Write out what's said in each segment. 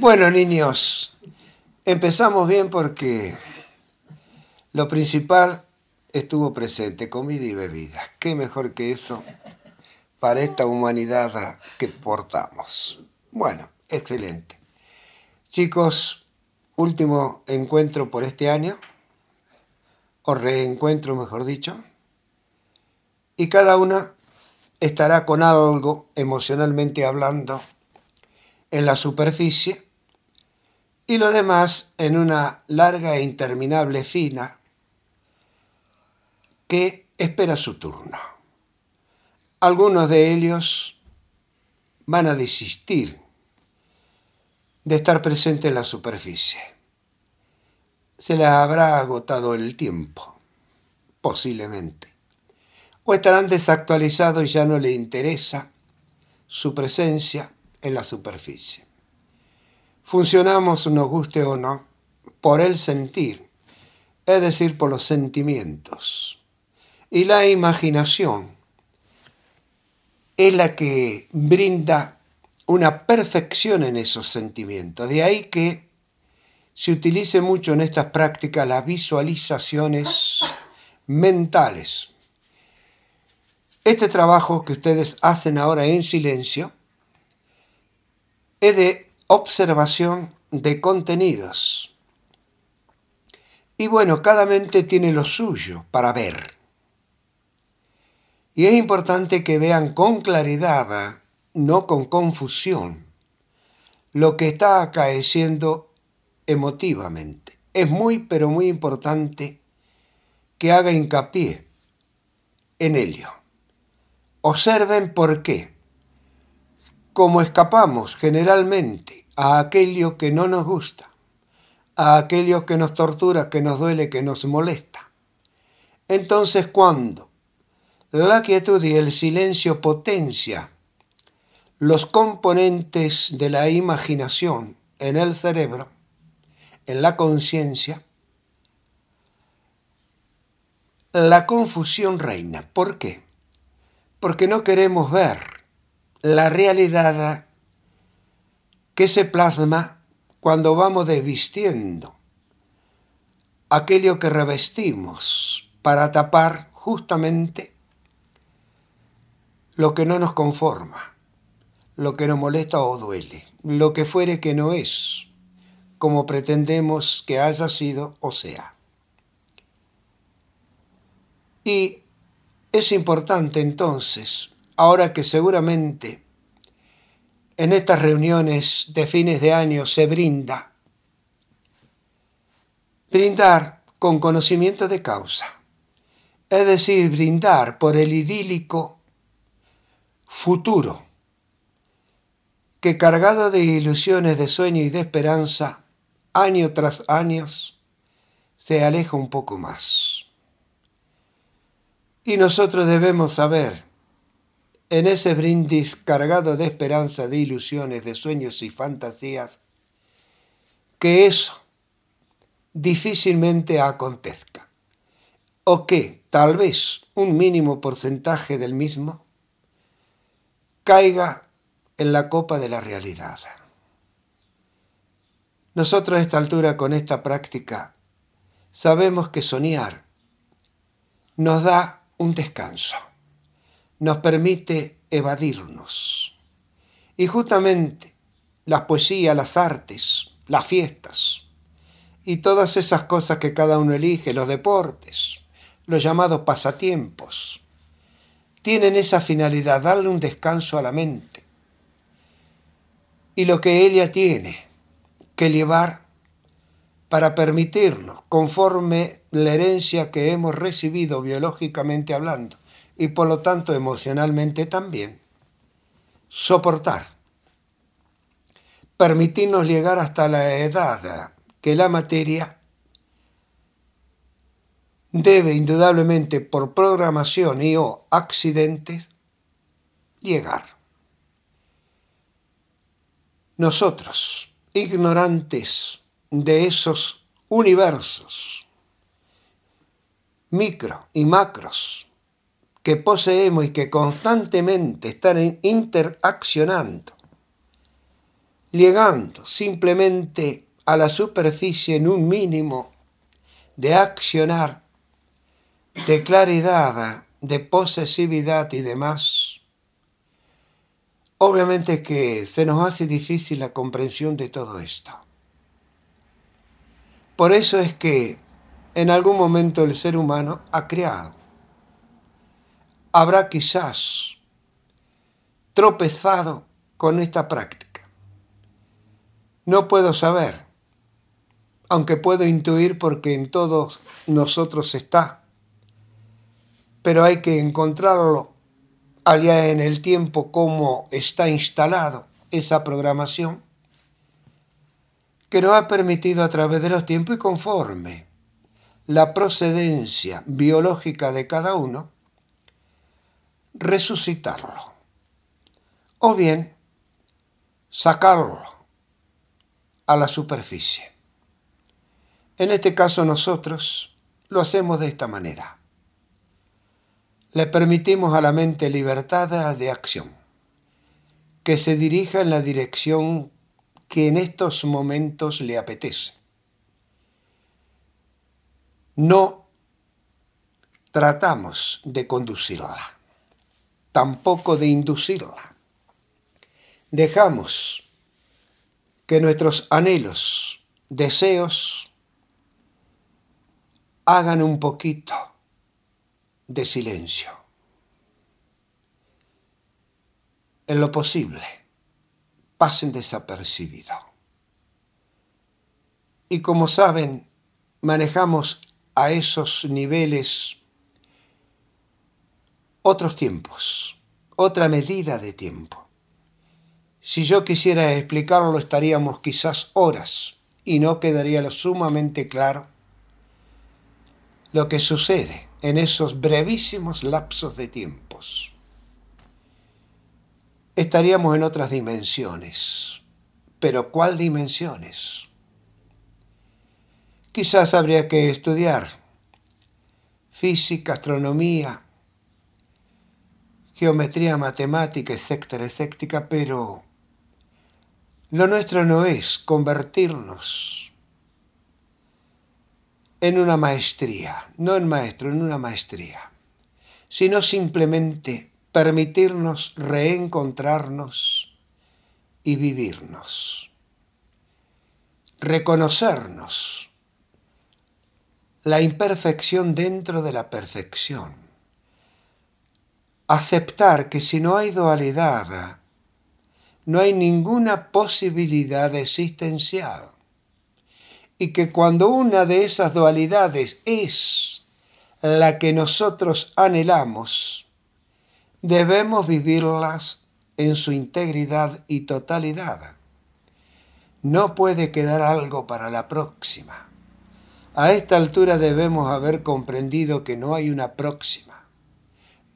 Bueno, niños, empezamos bien porque lo principal estuvo presente, comida y bebida. ¿Qué mejor que eso para esta humanidad que portamos? Bueno, excelente. Chicos, último encuentro por este año, o reencuentro mejor dicho, y cada una estará con algo emocionalmente hablando en la superficie y lo demás en una larga e interminable fina que espera su turno. Algunos de ellos van a desistir de estar presente en la superficie. Se les habrá agotado el tiempo, posiblemente. O estarán desactualizados y ya no les interesa su presencia en la superficie. Funcionamos, nos guste o no, por el sentir, es decir, por los sentimientos. Y la imaginación es la que brinda una perfección en esos sentimientos. De ahí que se utilice mucho en estas prácticas las visualizaciones mentales. Este trabajo que ustedes hacen ahora en silencio es de observación de contenidos. Y bueno, cada mente tiene lo suyo para ver. Y es importante que vean con claridad, no con confusión, lo que está acaeciendo emotivamente. Es muy, pero muy importante que haga hincapié en ello. Observen por qué como escapamos generalmente a aquello que no nos gusta, a aquello que nos tortura, que nos duele, que nos molesta. Entonces cuando la quietud y el silencio potencia los componentes de la imaginación en el cerebro, en la conciencia, la confusión reina. ¿Por qué? Porque no queremos ver la realidad que se plasma cuando vamos desvistiendo aquello que revestimos para tapar justamente lo que no nos conforma, lo que nos molesta o duele, lo que fuere que no es, como pretendemos que haya sido o sea. Y es importante entonces ahora que seguramente en estas reuniones de fines de año se brinda, brindar con conocimiento de causa, es decir, brindar por el idílico futuro que cargado de ilusiones de sueño y de esperanza, año tras año, se aleja un poco más. Y nosotros debemos saber en ese brindis cargado de esperanza, de ilusiones, de sueños y fantasías, que eso difícilmente acontezca, o que tal vez un mínimo porcentaje del mismo caiga en la copa de la realidad. Nosotros a esta altura, con esta práctica, sabemos que soñar nos da un descanso nos permite evadirnos. Y justamente la poesía, las artes, las fiestas y todas esas cosas que cada uno elige, los deportes, los llamados pasatiempos, tienen esa finalidad, darle un descanso a la mente. Y lo que ella tiene que llevar para permitirnos, conforme la herencia que hemos recibido biológicamente hablando, y por lo tanto emocionalmente también. Soportar. Permitirnos llegar hasta la edad que la materia debe indudablemente por programación y o accidentes llegar. Nosotros, ignorantes de esos universos, micro y macros, que poseemos y que constantemente están interaccionando, llegando simplemente a la superficie en un mínimo de accionar, de claridad, de posesividad y demás, obviamente que se nos hace difícil la comprensión de todo esto. Por eso es que en algún momento el ser humano ha creado. Habrá quizás tropezado con esta práctica. No puedo saber, aunque puedo intuir porque en todos nosotros está, pero hay que encontrarlo allá en el tiempo cómo está instalado esa programación que nos ha permitido a través de los tiempos y conforme la procedencia biológica de cada uno, resucitarlo. O bien sacarlo a la superficie. En este caso nosotros lo hacemos de esta manera. Le permitimos a la mente libertad de acción, que se dirija en la dirección que en estos momentos le apetece. No tratamos de conducirla, tampoco de inducirla dejamos que nuestros anhelos, deseos, hagan un poquito de silencio. En lo posible, pasen desapercibido. Y como saben, manejamos a esos niveles otros tiempos, otra medida de tiempo. Si yo quisiera explicarlo estaríamos quizás horas y no quedaría lo sumamente claro lo que sucede en esos brevísimos lapsos de tiempos. Estaríamos en otras dimensiones. Pero ¿cuál dimensiones? Quizás habría que estudiar física, astronomía, geometría matemática, etcétera, etcétera, pero lo nuestro no es convertirnos en una maestría, no en maestro, en una maestría, sino simplemente permitirnos reencontrarnos y vivirnos, reconocernos la imperfección dentro de la perfección, aceptar que si no hay dualidad, no hay ninguna posibilidad existencial. Y que cuando una de esas dualidades es la que nosotros anhelamos, debemos vivirlas en su integridad y totalidad. No puede quedar algo para la próxima. A esta altura debemos haber comprendido que no hay una próxima,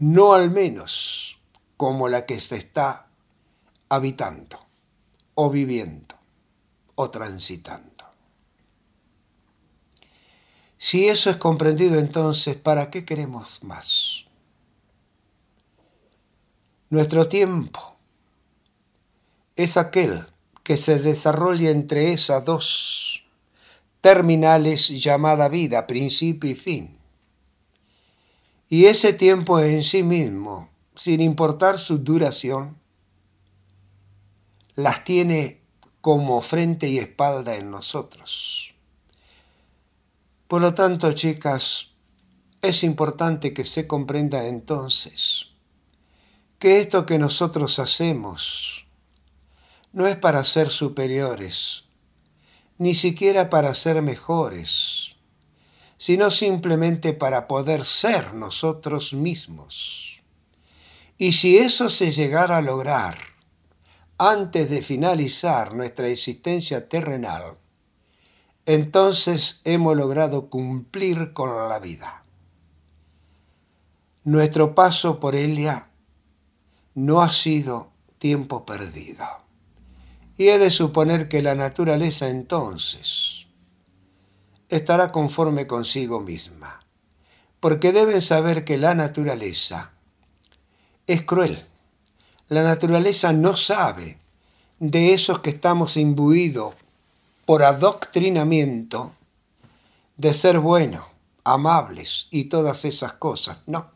no al menos como la que se está habitando o viviendo o transitando. Si eso es comprendido entonces, ¿para qué queremos más? Nuestro tiempo es aquel que se desarrolla entre esas dos terminales llamada vida, principio y fin. Y ese tiempo en sí mismo, sin importar su duración, las tiene como frente y espalda en nosotros. Por lo tanto, chicas, es importante que se comprenda entonces que esto que nosotros hacemos no es para ser superiores, ni siquiera para ser mejores, sino simplemente para poder ser nosotros mismos. Y si eso se llegara a lograr, antes de finalizar nuestra existencia terrenal, entonces hemos logrado cumplir con la vida. Nuestro paso por ella no ha sido tiempo perdido. Y he de suponer que la naturaleza entonces estará conforme consigo misma, porque deben saber que la naturaleza es cruel la naturaleza no sabe de esos que estamos imbuidos por adoctrinamiento de ser buenos, amables y todas esas cosas. No.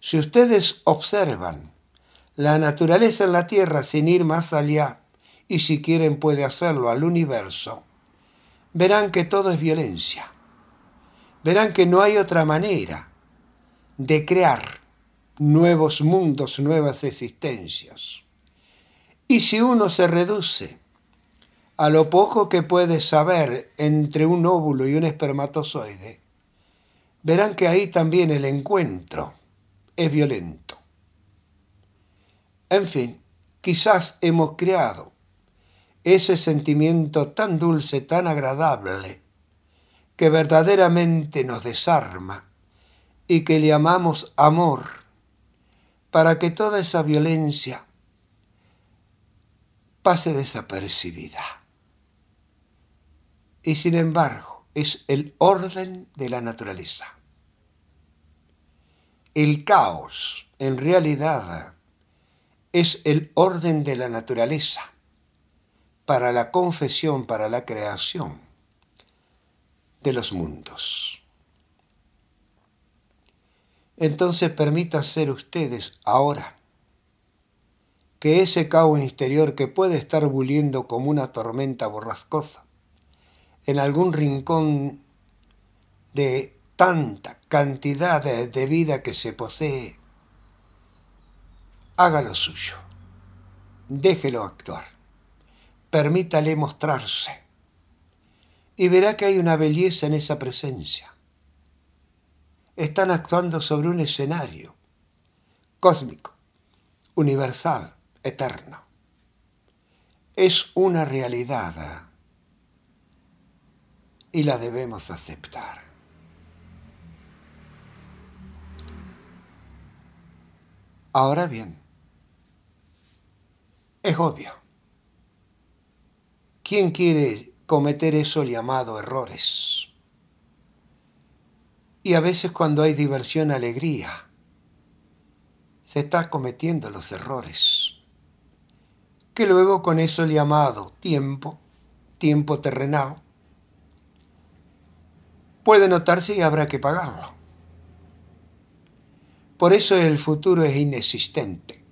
Si ustedes observan la naturaleza en la Tierra sin ir más allá, y si quieren puede hacerlo al universo, verán que todo es violencia. Verán que no hay otra manera de crear nuevos mundos, nuevas existencias. Y si uno se reduce a lo poco que puede saber entre un óvulo y un espermatozoide, verán que ahí también el encuentro es violento. En fin, quizás hemos creado ese sentimiento tan dulce, tan agradable, que verdaderamente nos desarma y que le llamamos amor, para que toda esa violencia pase desapercibida. Y sin embargo, es el orden de la naturaleza. El caos, en realidad, es el orden de la naturaleza para la confesión, para la creación de los mundos. Entonces permita ser ustedes ahora que ese caos interior que puede estar buliendo como una tormenta borrascosa en algún rincón de tanta cantidad de, vida que se posee, haga lo suyo, déjelo actuar, permítale mostrarse y verá que hay una belleza en esa presencia. Están actuando sobre un escenario cósmico, universal, eterno. Es una realidad y la debemos aceptar. Ahora bien, es obvio. ¿Quién quiere cometer eso llamado errores? Y a veces cuando hay diversión, alegría, se está cometiendo los errores que luego con eso llamado tiempo, tiempo terrenal, puede notarse y habrá que pagarlo. Por eso el futuro es inexistente.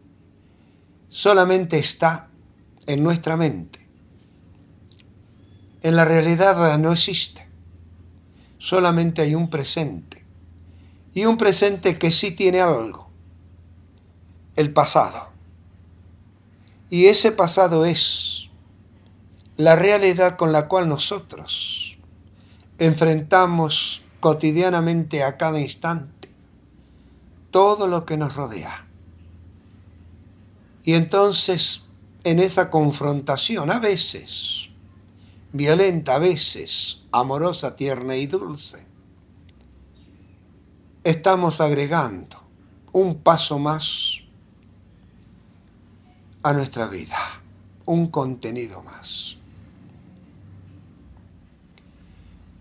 Solamente está en nuestra mente. En la realidad no existe. Solamente hay un presente. Y un presente que sí tiene algo. El pasado. Y ese pasado es la realidad con la cual nosotros enfrentamos cotidianamente a cada instante todo lo que nos rodea. Y entonces en esa confrontación, a veces violenta, a veces amorosa, tierna y dulce, estamos agregando un paso más a nuestra vida, un contenido más.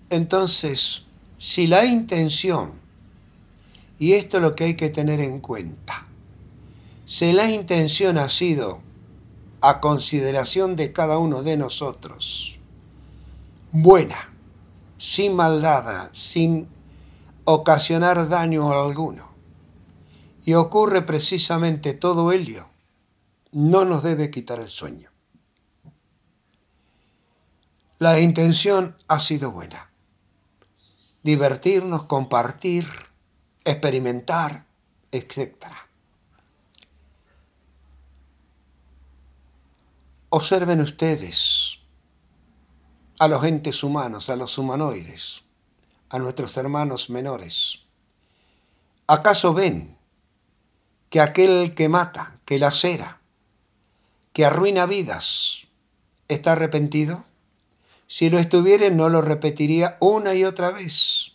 Entonces, si la intención, y esto es lo que hay que tener en cuenta, si la intención ha sido a consideración de cada uno de nosotros, buena, sin maldad, sin ocasionar daño alguno, y ocurre precisamente todo ello no nos debe quitar el sueño. La intención ha sido buena. Divertirnos, compartir, experimentar, etc. Observen ustedes a los entes humanos, a los humanoides, a nuestros hermanos menores. ¿Acaso ven que aquel que mata, que lacera, que arruina vidas, ¿está arrepentido? Si lo estuviera, no lo repetiría una y otra vez.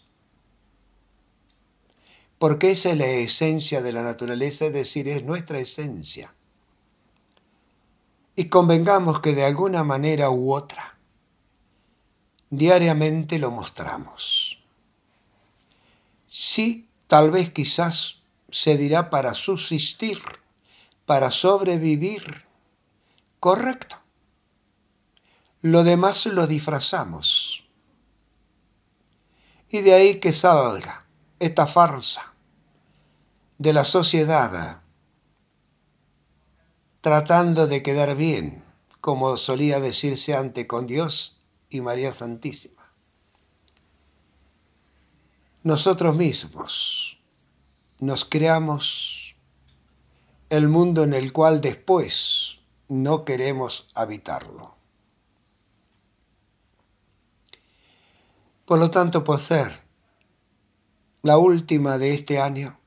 Porque esa es la esencia de la naturaleza, es decir, es nuestra esencia. Y convengamos que de alguna manera u otra, diariamente lo mostramos. Sí, tal vez quizás se dirá para subsistir, para sobrevivir, Correcto. lo demás lo disfrazamos. Y de ahí que salga esta farsa de la sociedad tratando de quedar bien, como solía decirse ante con Dios y María Santísima. Nosotros mismos nos creamos el mundo en el cual después no queremos habitarlo. Por lo tanto, por ser la última de este año,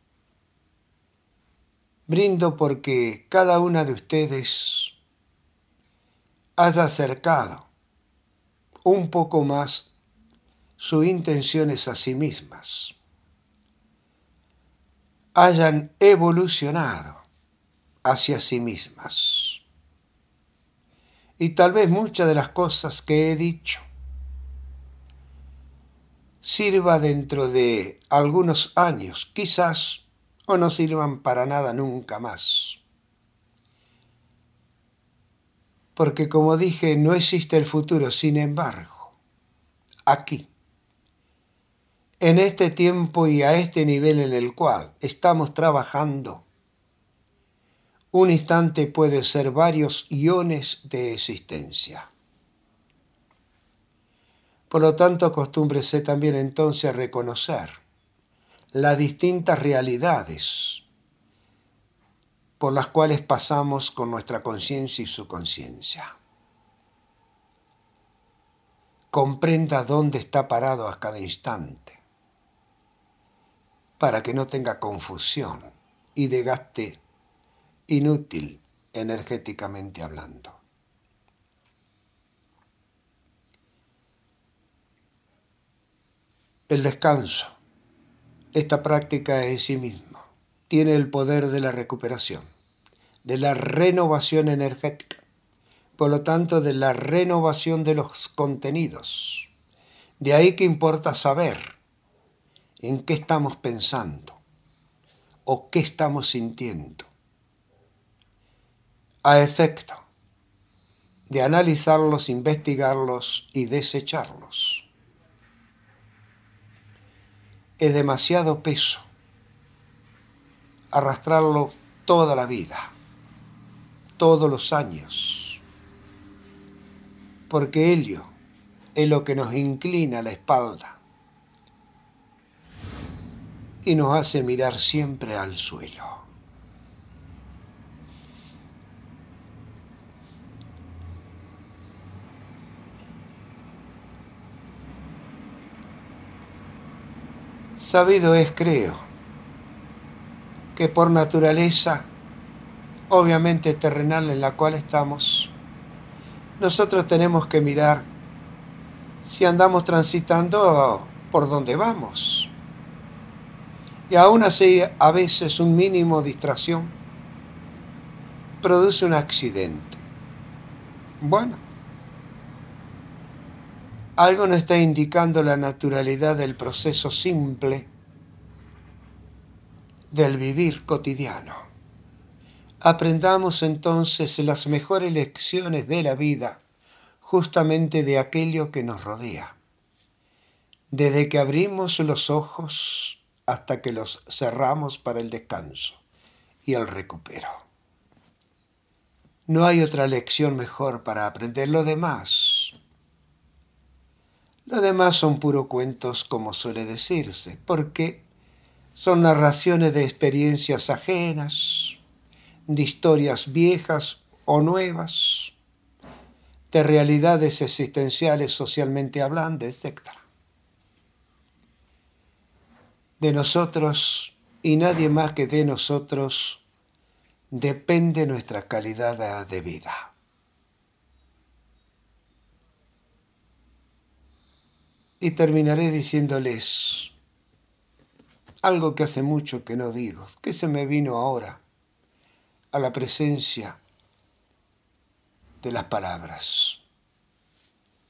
brindo porque cada una de ustedes haya acercado un poco más sus intenciones a sí mismas, hayan evolucionado hacia sí mismas. Y tal vez muchas de las cosas que he dicho sirva dentro de algunos años, quizás, o no sirvan para nada nunca más. Porque como dije, no existe el futuro, sin embargo, aquí, en este tiempo y a este nivel en el cual estamos trabajando, un instante puede ser varios iones de existencia. Por lo tanto, acostúmbrese también entonces a reconocer las distintas realidades por las cuales pasamos con nuestra conciencia y su conciencia. Comprenda dónde está parado a cada instante para que no tenga confusión y desgaste inútil energéticamente hablando. El descanso, esta práctica en sí mismo, tiene el poder de la recuperación, de la renovación energética, por lo tanto de la renovación de los contenidos. De ahí que importa saber en qué estamos pensando o qué estamos sintiendo, a efecto de analizarlos, investigarlos y desecharlos. Es demasiado peso arrastrarlo toda la vida, todos los años, porque ello es lo que nos inclina la espalda y nos hace mirar siempre al suelo. Sabido es, creo, que por naturaleza, obviamente terrenal en la cual estamos, nosotros tenemos que mirar si andamos transitando por donde vamos. Y aún así, a veces un mínimo distracción produce un accidente. Bueno, algo nos está indicando la naturalidad del proceso simple del vivir cotidiano. Aprendamos entonces las mejores lecciones de la vida justamente de aquello que nos rodea. Desde que abrimos los ojos hasta que los cerramos para el descanso y el recupero. No hay otra lección mejor para aprender lo demás lo demás son puro cuentos, como suele decirse, porque son narraciones de experiencias ajenas, de historias viejas o nuevas, de realidades existenciales socialmente hablando, etc. De nosotros y nadie más que de nosotros depende nuestra calidad de vida. Y terminaré diciéndoles algo que hace mucho que no digo, que se me vino ahora a la presencia de las palabras.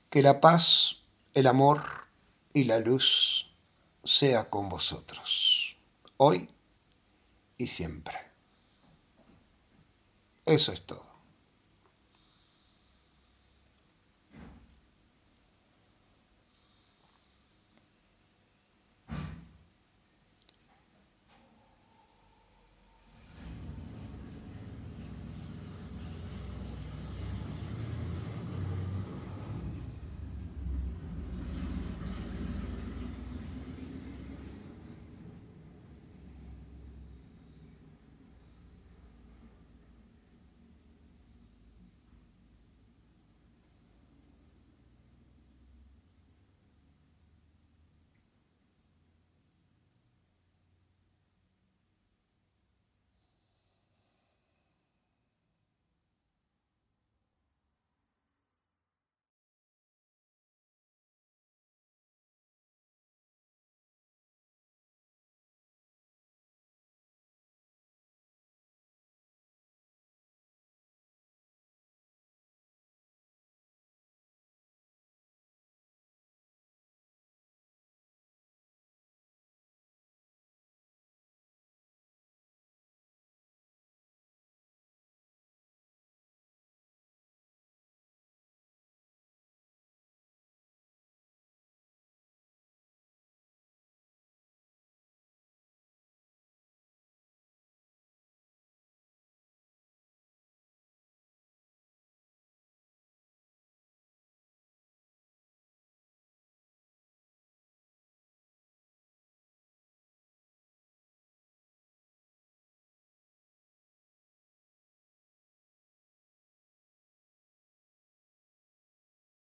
Que la paz, el amor y la luz sea con vosotros, hoy y siempre. Eso es todo.